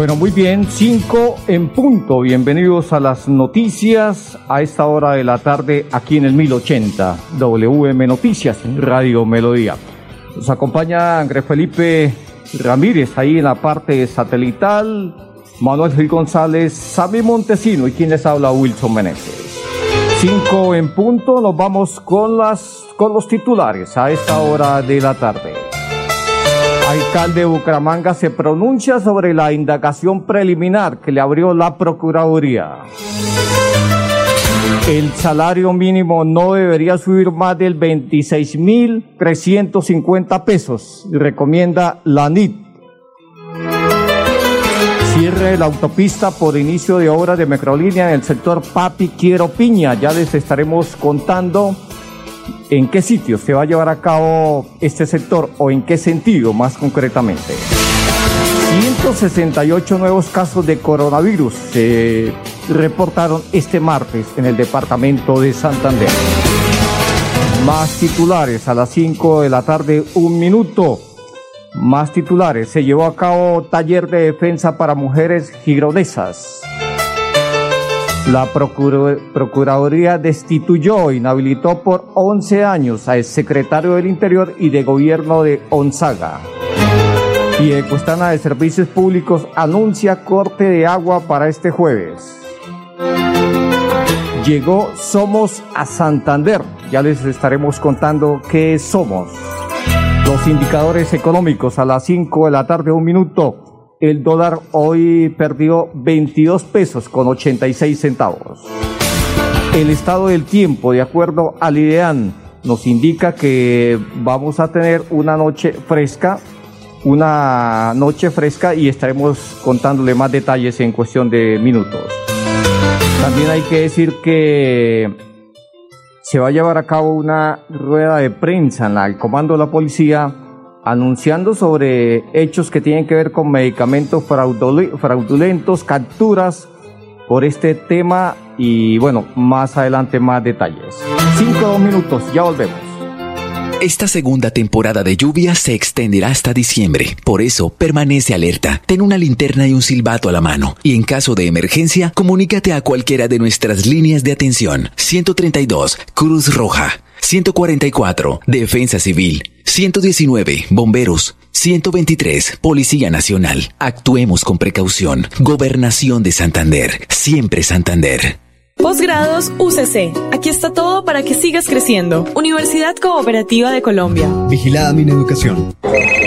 Bueno, muy bien, 5 en punto. Bienvenidos a las noticias a esta hora de la tarde aquí en el 1080 WM Noticias, Radio Melodía. Nos acompaña Andrés Felipe Ramírez ahí en la parte satelital, Manuel Gil González, Sammy Montesino y quien les habla Wilson Meneses. 5 en punto, nos vamos con, las, con los titulares a esta hora de la tarde. Alcalde de Bucaramanga se pronuncia sobre la indagación preliminar que le abrió la Procuraduría. El salario mínimo no debería subir más del 26.350 pesos, recomienda la NIT. Cierre la autopista por inicio de obras de microlínea en el sector Papi Quiero Piña. Ya les estaremos contando en qué sitio se va a llevar a cabo este sector o en qué sentido más concretamente. 168 nuevos casos de coronavirus se reportaron este martes en el departamento de Santander. Más titulares a las 5 de la tarde, un minuto. Más titulares. Se llevó a cabo taller de defensa para mujeres gironesas. La Procuraduría destituyó, inhabilitó por 11 años al secretario del Interior y de Gobierno de Onzaga. Y Ecuestana de Servicios Públicos anuncia corte de agua para este jueves. Llegó Somos a Santander. Ya les estaremos contando qué Somos. Los indicadores económicos a las 5 de la tarde, un minuto. El dólar hoy perdió 22 pesos con 86 centavos. El estado del tiempo, de acuerdo al IDEAN, nos indica que vamos a tener una noche fresca, una noche fresca y estaremos contándole más detalles en cuestión de minutos. También hay que decir que se va a llevar a cabo una rueda de prensa en el comando de la policía anunciando sobre hechos que tienen que ver con medicamentos fraudulentos, capturas por este tema y bueno, más adelante más detalles. Cinco dos minutos, ya volvemos. Esta segunda temporada de lluvia se extenderá hasta diciembre. Por eso, permanece alerta. Ten una linterna y un silbato a la mano. Y en caso de emergencia, comunícate a cualquiera de nuestras líneas de atención. 132, Cruz Roja. 144, Defensa Civil. 119, Bomberos. 123, Policía Nacional. Actuemos con precaución. Gobernación de Santander. Siempre Santander. Posgrados UCC. Aquí está todo para que sigas creciendo. Universidad Cooperativa de Colombia. Vigilada mi educación.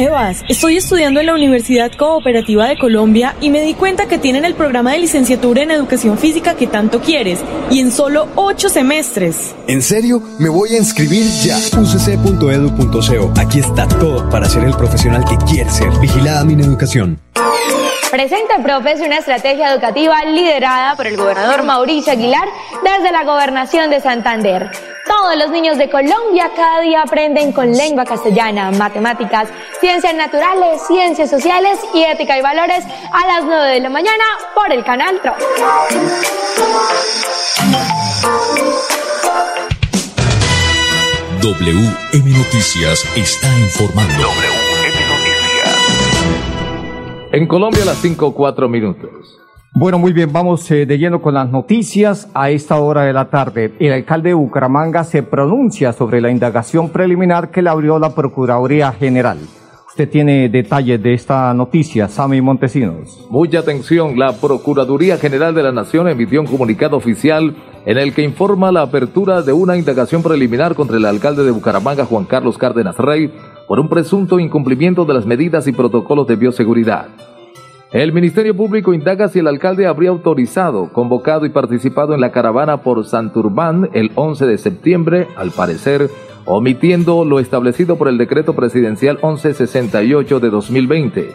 Sebas, estoy estudiando en la Universidad Cooperativa de Colombia y me di cuenta que tienen el programa de licenciatura en educación física que tanto quieres y en solo ocho semestres. ¿En serio? Me voy a inscribir ya. ucc.edu.co. Aquí está todo para ser el profesional que quieres ser. Vigilada mi educación. Presenta Profes una estrategia educativa liderada por el gobernador Mauricio Aguilar desde la gobernación de Santander. Todos los niños de Colombia cada día aprenden con lengua castellana, matemáticas, ciencias naturales, ciencias sociales y ética y valores a las 9 de la mañana por el canal TRO. WM Noticias está informando. WM Noticias. En Colombia a las 5 4 minutos. Bueno, muy bien, vamos eh, de lleno con las noticias a esta hora de la tarde. El alcalde de Bucaramanga se pronuncia sobre la indagación preliminar que le abrió la Procuraduría General. Usted tiene detalles de esta noticia, Sami Montesinos. Mucha atención, la Procuraduría General de la Nación emitió un comunicado oficial en el que informa la apertura de una indagación preliminar contra el alcalde de Bucaramanga, Juan Carlos Cárdenas Rey, por un presunto incumplimiento de las medidas y protocolos de bioseguridad. El Ministerio Público indaga si el alcalde habría autorizado, convocado y participado en la caravana por Santurbán el 11 de septiembre, al parecer omitiendo lo establecido por el decreto presidencial 1168 de 2020.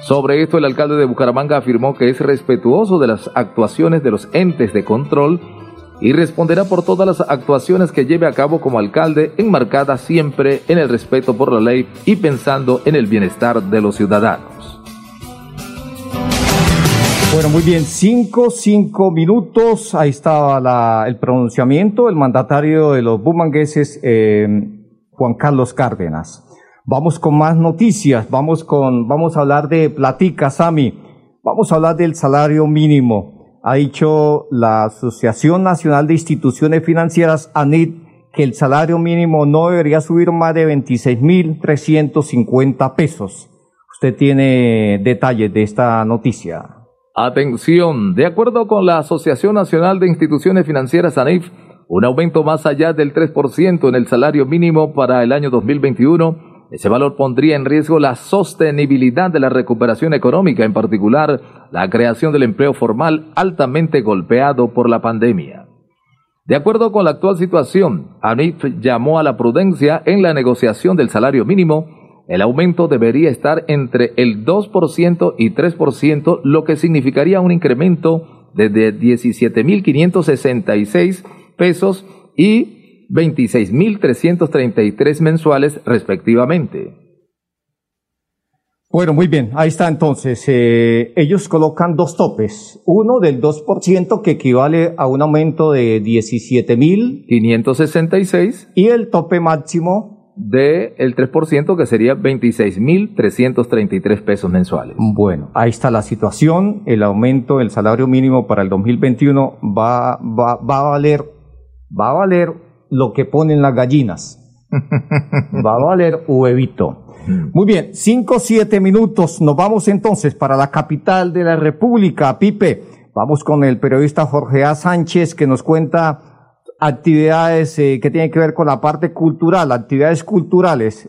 Sobre esto, el alcalde de Bucaramanga afirmó que es respetuoso de las actuaciones de los entes de control y responderá por todas las actuaciones que lleve a cabo como alcalde, enmarcada siempre en el respeto por la ley y pensando en el bienestar de los ciudadanos. Bueno, muy bien, cinco, cinco minutos. Ahí estaba el pronunciamiento, el mandatario de los bumangueses, eh, Juan Carlos Cárdenas. Vamos con más noticias. Vamos con, vamos a hablar de Platica, Sami. Vamos a hablar del salario mínimo. Ha dicho la Asociación Nacional de Instituciones Financieras, ANIT, que el salario mínimo no debería subir más de 26.350 pesos. Usted tiene detalles de esta noticia. Atención, de acuerdo con la Asociación Nacional de Instituciones Financieras ANIF, un aumento más allá del 3% en el salario mínimo para el año 2021, ese valor pondría en riesgo la sostenibilidad de la recuperación económica, en particular la creación del empleo formal altamente golpeado por la pandemia. De acuerdo con la actual situación, ANIF llamó a la prudencia en la negociación del salario mínimo el aumento debería estar entre el 2% y 3%, lo que significaría un incremento de 17.566 pesos y 26.333 mensuales respectivamente. Bueno, muy bien, ahí está entonces. Eh, ellos colocan dos topes. Uno del 2% que equivale a un aumento de 17.566 y el tope máximo del el 3%, que sería 26.333 pesos mensuales. Bueno, ahí está la situación. El aumento del salario mínimo para el 2021 va, va, va a valer, va a valer lo que ponen las gallinas. va a valer huevito. Mm. Muy bien, 5, 7 minutos. Nos vamos entonces para la capital de la República, Pipe. Vamos con el periodista Jorge A. Sánchez que nos cuenta actividades eh, que tienen que ver con la parte cultural, actividades culturales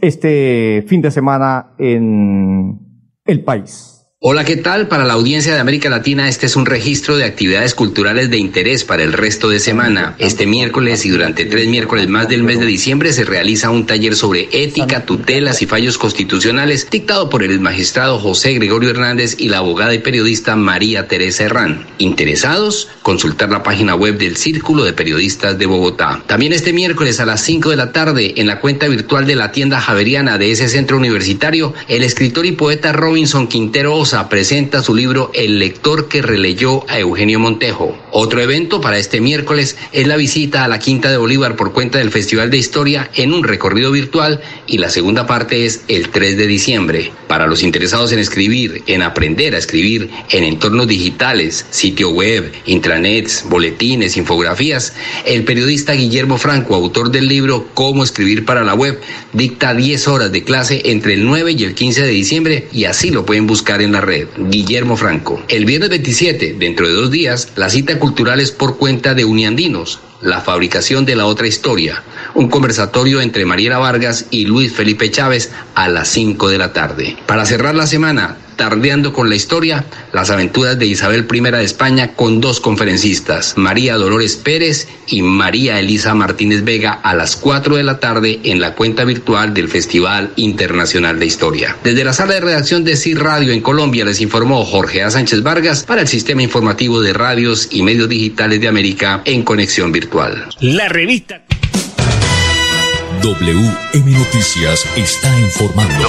este fin de semana en el país. Hola, ¿qué tal? Para la audiencia de América Latina, este es un registro de actividades culturales de interés para el resto de semana. Este miércoles y durante tres miércoles más del mes de diciembre se realiza un taller sobre ética, tutelas y fallos constitucionales dictado por el magistrado José Gregorio Hernández y la abogada y periodista María Teresa Herrán. ¿Interesados? Consultar la página web del Círculo de Periodistas de Bogotá. También este miércoles a las 5 de la tarde, en la cuenta virtual de la tienda Javeriana de ese centro universitario, el escritor y poeta Robinson Quintero presenta su libro El lector que releyó a Eugenio Montejo. Otro evento para este miércoles es la visita a la Quinta de Bolívar por cuenta del Festival de Historia en un recorrido virtual y la segunda parte es el 3 de diciembre. Para los interesados en escribir, en aprender a escribir en entornos digitales, sitio web, intranets, boletines, infografías, el periodista Guillermo Franco, autor del libro Cómo escribir para la web, dicta 10 horas de clase entre el 9 y el 15 de diciembre y así lo pueden buscar en la red. Guillermo Franco. El viernes 27, dentro de dos días, la cita cultural es por cuenta de Uniandinos, la fabricación de la otra historia. Un conversatorio entre Mariela Vargas y Luis Felipe Chávez a las 5 de la tarde. Para cerrar la semana, Tardeando con la historia, las aventuras de Isabel I de España con dos conferencistas, María Dolores Pérez y María Elisa Martínez Vega a las 4 de la tarde en la cuenta virtual del Festival Internacional de Historia. Desde la sala de redacción de CIR Radio en Colombia les informó Jorge A. Sánchez Vargas para el Sistema Informativo de Radios y Medios Digitales de América en Conexión Virtual. La revista WM Noticias está informando.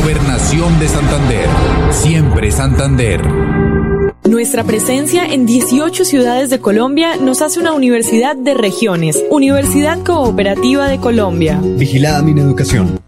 Gobernación de Santander. Siempre Santander. Nuestra presencia en 18 ciudades de Colombia nos hace una universidad de regiones, Universidad Cooperativa de Colombia. Vigilada mi educación.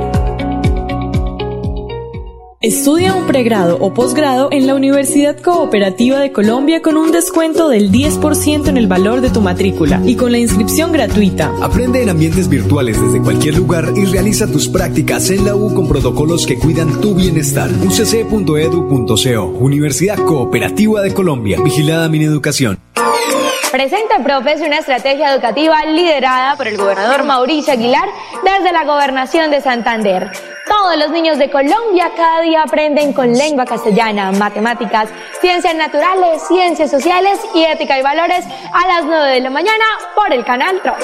Estudia un pregrado o posgrado en la Universidad Cooperativa de Colombia con un descuento del 10% en el valor de tu matrícula y con la inscripción gratuita. Aprende en ambientes virtuales desde cualquier lugar y realiza tus prácticas en la U con protocolos que cuidan tu bienestar. ucc.edu.co Universidad Cooperativa de Colombia. Vigilada mi educación. Presenta Profes una estrategia educativa liderada por el gobernador Mauricio Aguilar desde la gobernación de Santander. Todos los niños de Colombia cada día aprenden con lengua castellana, matemáticas, ciencias naturales, ciencias sociales y ética y valores a las 9 de la mañana por el canal TRO.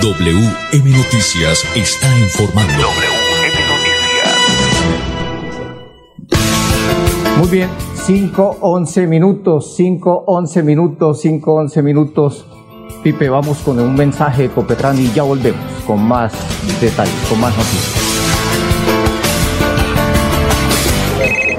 WM Noticias está informando. Muy bien, 5, 11 minutos, 5, 11 minutos, 5, 11 minutos. Pipe, vamos con un mensaje de Copetran y ya volvemos con más detalles, con más noticias.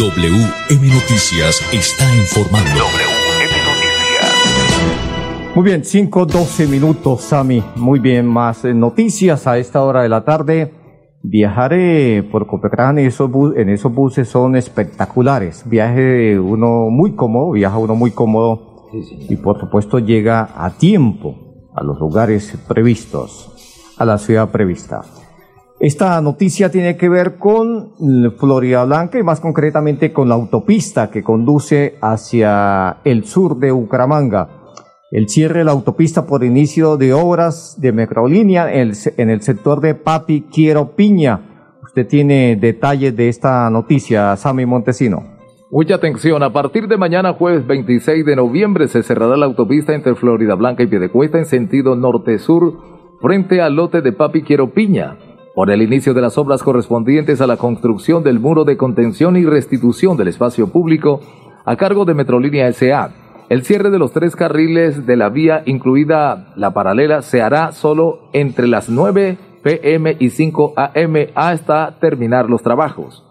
WM Noticias está informando. WM Noticias. Muy bien, 5, 12 minutos, Sami. Muy bien, más eh, noticias a esta hora de la tarde. Viajar por Copetran en esos, en esos buses son espectaculares. Viaje uno muy cómodo, viaja uno muy cómodo y por supuesto llega a tiempo a los lugares previstos, a la ciudad prevista. Esta noticia tiene que ver con Florida Blanca y más concretamente con la autopista que conduce hacia el sur de Bucaramanga. El cierre de la autopista por inicio de obras de Metrolínea en el, en el sector de Papi Quiero Piña. Usted tiene detalles de esta noticia, Sammy Montesino. Mucha atención, a partir de mañana jueves 26 de noviembre se cerrará la autopista entre Florida Blanca y Piedecuesta en sentido norte-sur frente al lote de Papi Quiero Piña por el inicio de las obras correspondientes a la construcción del muro de contención y restitución del espacio público a cargo de Metrolínea S.A. El cierre de los tres carriles de la vía, incluida la paralela, se hará solo entre las 9 pm y 5 am hasta terminar los trabajos.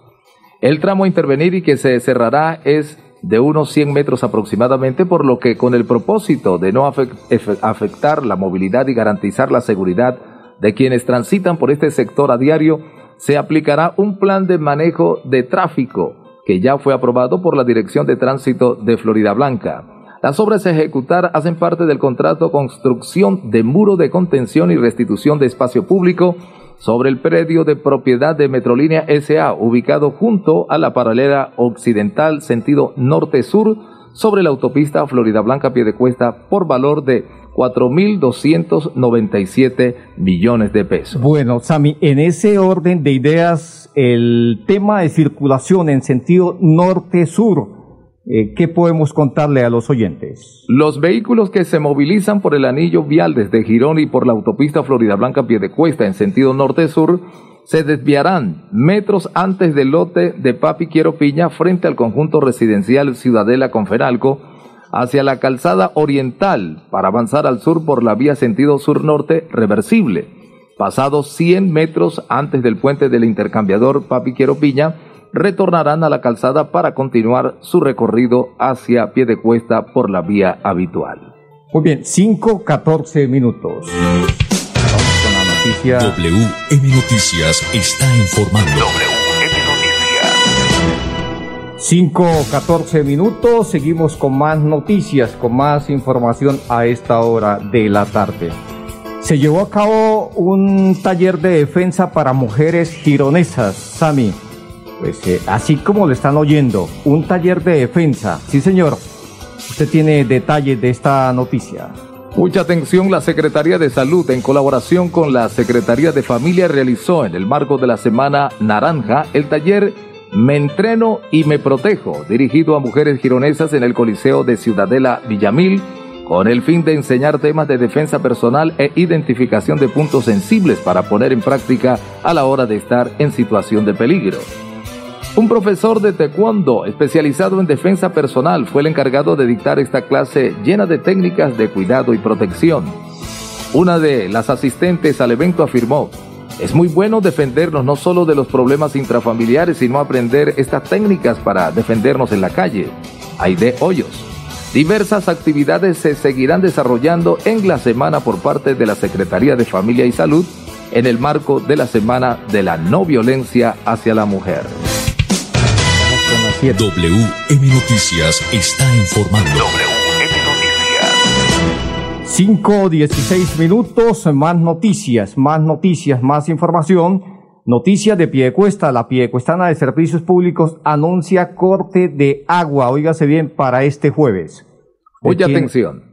El tramo a intervenir y que se cerrará es de unos 100 metros aproximadamente, por lo que con el propósito de no afectar la movilidad y garantizar la seguridad de quienes transitan por este sector a diario, se aplicará un plan de manejo de tráfico que ya fue aprobado por la Dirección de Tránsito de Florida Blanca. Las obras a ejecutar hacen parte del contrato construcción de muro de contención y restitución de espacio público sobre el predio de propiedad de Metrolínea SA, ubicado junto a la paralela occidental sentido norte-sur sobre la autopista Florida Blanca Piedecuesta por valor de 4.297 millones de pesos. Bueno, Sami, en ese orden de ideas, el tema de circulación en sentido norte-sur, eh, ¿qué podemos contarle a los oyentes? Los vehículos que se movilizan por el anillo vial desde Girón y por la autopista Florida Blanca Piedecuesta en sentido norte-sur se desviarán metros antes del lote de Papi Quiero Piña frente al conjunto residencial Ciudadela Conferalco hacia la calzada oriental para avanzar al sur por la vía sentido sur-norte reversible. Pasados 100 metros antes del puente del intercambiador Papi Quiero Piña, retornarán a la calzada para continuar su recorrido hacia pie de cuesta por la vía habitual. Muy bien, 5-14 minutos. Vamos con la noticia. WM Noticias está informando. 5-14 minutos. Seguimos con más noticias, con más información a esta hora de la tarde. Se llevó a cabo un taller de defensa para mujeres gironesas, Sami. Pues eh, así como lo están oyendo, un taller de defensa. Sí, señor. Usted tiene detalles de esta noticia. Mucha atención, la Secretaría de Salud, en colaboración con la Secretaría de Familia, realizó en el marco de la Semana Naranja el taller Me Entreno y Me Protejo, dirigido a mujeres gironesas en el Coliseo de Ciudadela Villamil, con el fin de enseñar temas de defensa personal e identificación de puntos sensibles para poner en práctica a la hora de estar en situación de peligro. Un profesor de taekwondo especializado en defensa personal fue el encargado de dictar esta clase llena de técnicas de cuidado y protección. Una de las asistentes al evento afirmó, es muy bueno defendernos no solo de los problemas intrafamiliares, sino aprender estas técnicas para defendernos en la calle. Hay de hoyos. Diversas actividades se seguirán desarrollando en la semana por parte de la Secretaría de Familia y Salud en el marco de la Semana de la No Violencia hacia la Mujer. WM Noticias está informando. 5, 16 minutos, más noticias, más noticias, más información. Noticias de Piedecuesta. La Piedecuestana de Servicios Públicos anuncia corte de agua. Óigase bien para este jueves. Oye, atención.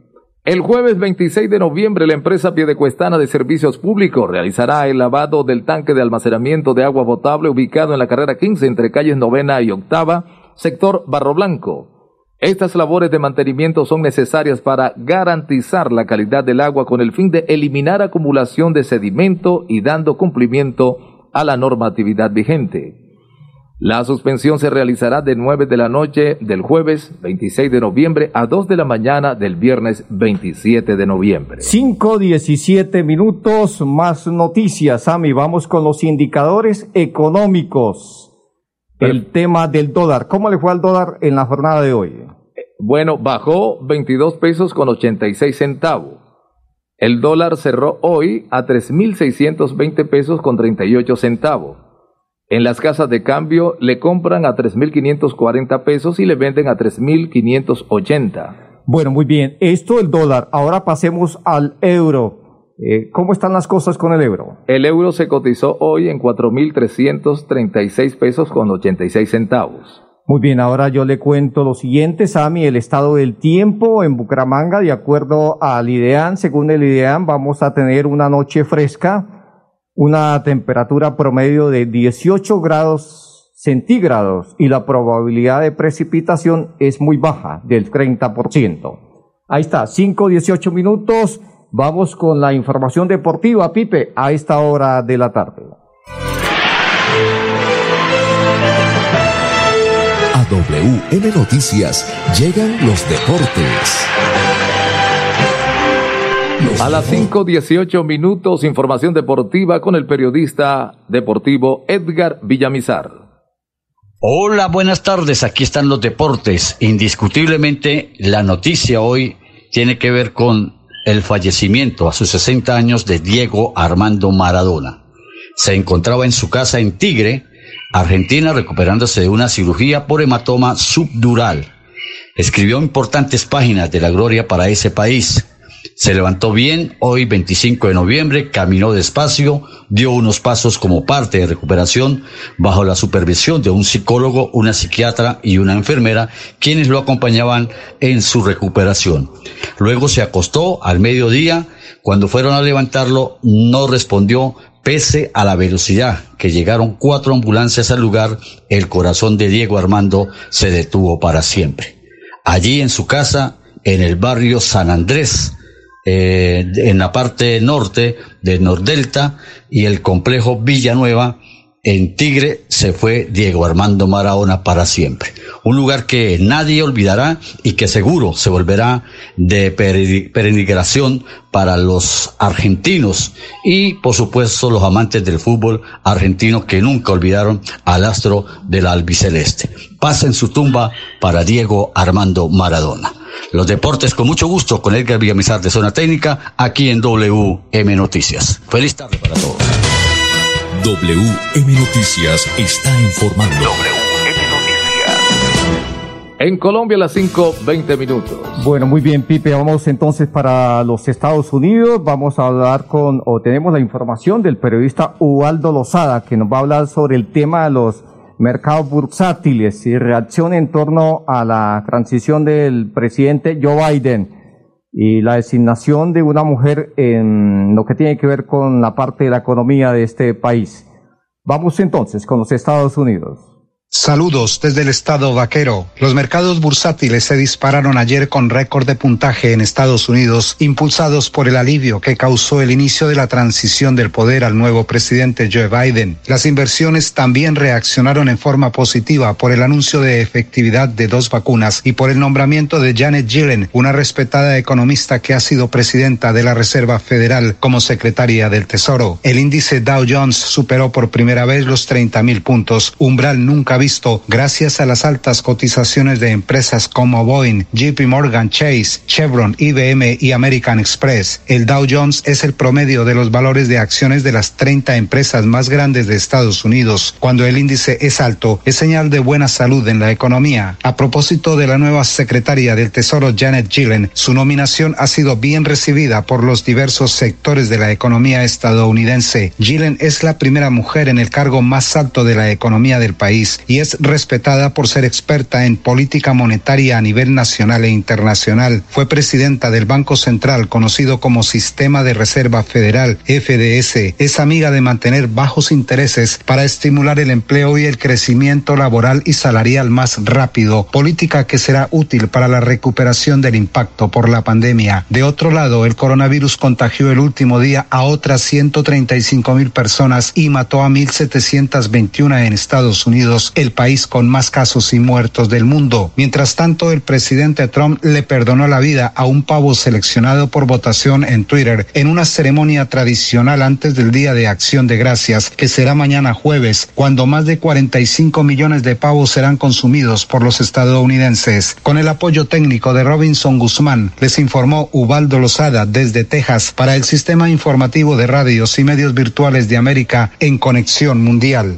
El jueves 26 de noviembre, la empresa Piedecuestana de Servicios Públicos realizará el lavado del tanque de almacenamiento de agua potable ubicado en la carrera 15 entre calles novena y octava, sector Barro Blanco. Estas labores de mantenimiento son necesarias para garantizar la calidad del agua con el fin de eliminar acumulación de sedimento y dando cumplimiento a la normatividad vigente. La suspensión se realizará de 9 de la noche del jueves 26 de noviembre a 2 de la mañana del viernes 27 de noviembre. 5, 17 minutos, más noticias, Sami. Vamos con los indicadores económicos. El tema del dólar. ¿Cómo le fue al dólar en la jornada de hoy? Bueno, bajó 22 pesos con 86 centavos. El dólar cerró hoy a 3.620 pesos con 38 centavos. En las casas de cambio le compran a 3.540 pesos y le venden a 3.580. Bueno, muy bien. Esto el dólar. Ahora pasemos al euro. Eh, ¿Cómo están las cosas con el euro? El euro se cotizó hoy en 4.336 pesos con 86 centavos. Muy bien, ahora yo le cuento lo siguiente, Sami, el estado del tiempo en Bucaramanga, de acuerdo al IDEAN, según el IDEAN, vamos a tener una noche fresca, una temperatura promedio de 18 grados centígrados y la probabilidad de precipitación es muy baja, del 30%. Ahí está, 5, 18 minutos. Vamos con la información deportiva, Pipe, a esta hora de la tarde. A WM Noticias llegan los deportes. A las 5.18 minutos, información deportiva con el periodista deportivo Edgar Villamizar. Hola, buenas tardes. Aquí están los deportes. Indiscutiblemente, la noticia hoy tiene que ver con el fallecimiento a sus 60 años de Diego Armando Maradona. Se encontraba en su casa en Tigre, Argentina, recuperándose de una cirugía por hematoma subdural. Escribió importantes páginas de la gloria para ese país. Se levantó bien hoy 25 de noviembre, caminó despacio, dio unos pasos como parte de recuperación bajo la supervisión de un psicólogo, una psiquiatra y una enfermera, quienes lo acompañaban en su recuperación. Luego se acostó al mediodía, cuando fueron a levantarlo no respondió pese a la velocidad que llegaron cuatro ambulancias al lugar, el corazón de Diego Armando se detuvo para siempre. Allí en su casa, en el barrio San Andrés, eh, en la parte norte de Nordelta y el complejo Villanueva, en Tigre se fue Diego Armando Maradona para siempre. Un lugar que nadie olvidará y que seguro se volverá de peregrinación para los argentinos y por supuesto los amantes del fútbol argentino que nunca olvidaron al astro del albiceleste. Pasa en su tumba para Diego Armando Maradona. Los deportes con mucho gusto con Edgar Villamizar de Zona Técnica aquí en WM Noticias. Feliz tarde para todos. WM Noticias está informando. WM Noticias. En Colombia las 5.20 minutos. Bueno, muy bien, Pipe. Vamos entonces para los Estados Unidos. Vamos a hablar con, o tenemos la información del periodista Ubaldo Lozada, que nos va a hablar sobre el tema de los mercados bursátiles y reacción en torno a la transición del presidente Joe Biden y la designación de una mujer en lo que tiene que ver con la parte de la economía de este país. Vamos entonces con los Estados Unidos. Saludos desde el estado vaquero. Los mercados bursátiles se dispararon ayer con récord de puntaje en Estados Unidos, impulsados por el alivio que causó el inicio de la transición del poder al nuevo presidente Joe Biden. Las inversiones también reaccionaron en forma positiva por el anuncio de efectividad de dos vacunas y por el nombramiento de Janet Yellen, una respetada economista que ha sido presidenta de la Reserva Federal como secretaria del Tesoro. El índice Dow Jones superó por primera vez los 30 mil puntos, umbral nunca visto gracias a las altas cotizaciones de empresas como Boeing, JP Morgan Chase, Chevron, IBM y American Express. El Dow Jones es el promedio de los valores de acciones de las 30 empresas más grandes de Estados Unidos. Cuando el índice es alto, es señal de buena salud en la economía. A propósito de la nueva secretaria del Tesoro Janet Yellen, su nominación ha sido bien recibida por los diversos sectores de la economía estadounidense. Yellen es la primera mujer en el cargo más alto de la economía del país y es respetada por ser experta en política monetaria a nivel nacional e internacional. Fue presidenta del Banco Central, conocido como Sistema de Reserva Federal, FDS. Es amiga de mantener bajos intereses para estimular el empleo y el crecimiento laboral y salarial más rápido, política que será útil para la recuperación del impacto por la pandemia. De otro lado, el coronavirus contagió el último día a otras 135 mil personas y mató a 1.721 en Estados Unidos el país con más casos y muertos del mundo. Mientras tanto, el presidente Trump le perdonó la vida a un pavo seleccionado por votación en Twitter en una ceremonia tradicional antes del Día de Acción de Gracias, que será mañana jueves, cuando más de 45 millones de pavos serán consumidos por los estadounidenses. Con el apoyo técnico de Robinson Guzmán, les informó Ubaldo Lozada desde Texas para el Sistema Informativo de Radios y Medios Virtuales de América en Conexión Mundial.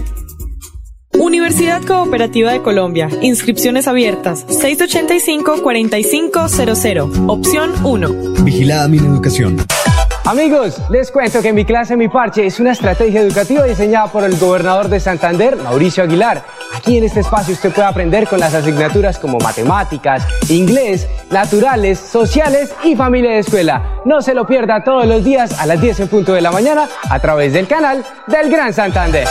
Universidad Cooperativa de Colombia. Inscripciones abiertas. 685-4500. Opción 1. Vigilada mi educación. Amigos, les cuento que mi clase Mi Parche es una estrategia educativa diseñada por el gobernador de Santander, Mauricio Aguilar. Aquí en este espacio usted puede aprender con las asignaturas como matemáticas, inglés, naturales, sociales y familia de escuela. No se lo pierda todos los días a las 10 en punto de la mañana a través del canal del Gran Santander.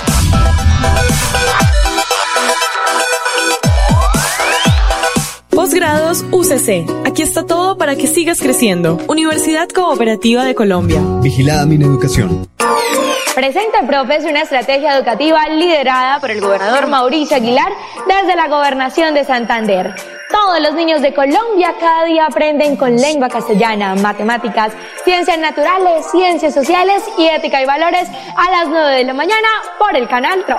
Posgrados UCC. Aquí está todo para que sigas creciendo. Universidad Cooperativa de Colombia. Vigilada mi educación. Presenta Profes una estrategia educativa liderada por el gobernador Mauricio Aguilar desde la gobernación de Santander. Todos los niños de Colombia cada día aprenden con lengua castellana, matemáticas, ciencias naturales, ciencias sociales y ética y valores a las 9 de la mañana por el canal TRO.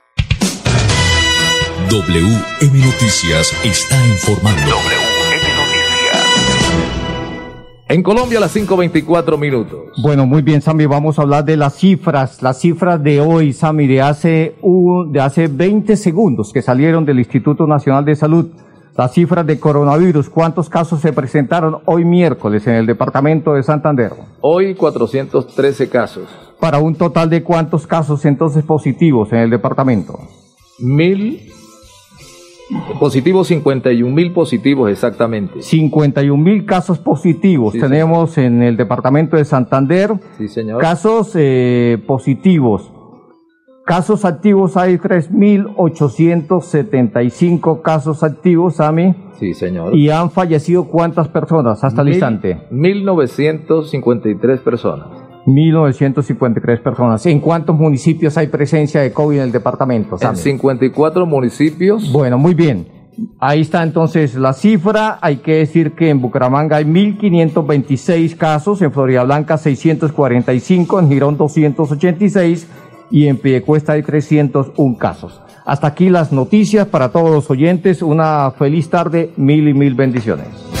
WM Noticias está informando. En Colombia a las 5.24 minutos. Bueno, muy bien, Sammy, vamos a hablar de las cifras, las cifras de hoy, Sammy, de hace, un, de hace 20 segundos que salieron del Instituto Nacional de Salud. Las cifras de coronavirus, ¿cuántos casos se presentaron hoy miércoles en el departamento de Santander? Hoy 413 casos. Para un total de cuántos casos entonces positivos en el departamento? Mil Positivos, 51 mil positivos exactamente. 51 mil casos positivos tenemos en el departamento de Santander. Sí, señor. Casos eh, positivos. Casos activos hay 3.875 casos activos, Sami. Sí, señor. ¿Y han fallecido cuántas personas hasta el Mil- instante? 1.953 personas. 1.953 personas. ¿En cuántos municipios hay presencia de COVID en el departamento, En Sami? 54 municipios. Bueno, muy bien. Ahí está entonces la cifra. Hay que decir que en Bucaramanga hay 1.526 casos, en Florida Blanca 645, en Girón 286 y en Piedecuesta hay 301 casos. Hasta aquí las noticias para todos los oyentes. Una feliz tarde, mil y mil bendiciones.